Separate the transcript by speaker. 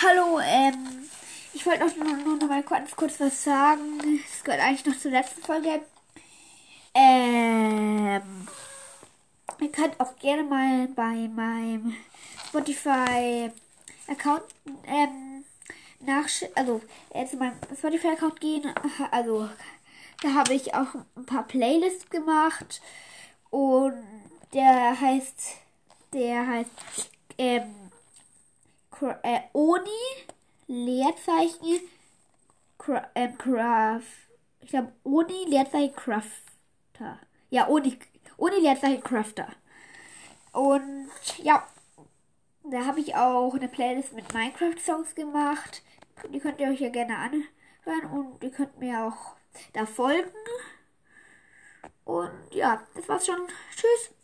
Speaker 1: Hallo, ähm, ich wollte noch, nur, noch mal kurz, kurz was sagen. Es gehört eigentlich noch zur letzten Folge. Ähm, ihr könnt auch gerne mal bei meinem Spotify-Account ähm, nach, also äh, zu meinem Spotify-Account gehen. Also da habe ich auch ein paar Playlists gemacht und der heißt, der heißt ähm, äh, Oni Leerzeichen Cra äh, Craft. Ich glaube Oni Leerzeichen Crafter. Ja, Oni, Oni Leerzeichen Crafter. Und ja, da habe ich auch eine Playlist mit Minecraft-Songs gemacht. Die könnt ihr euch ja gerne anhören und ihr könnt mir auch da folgen. Und ja, das war's schon. Tschüss.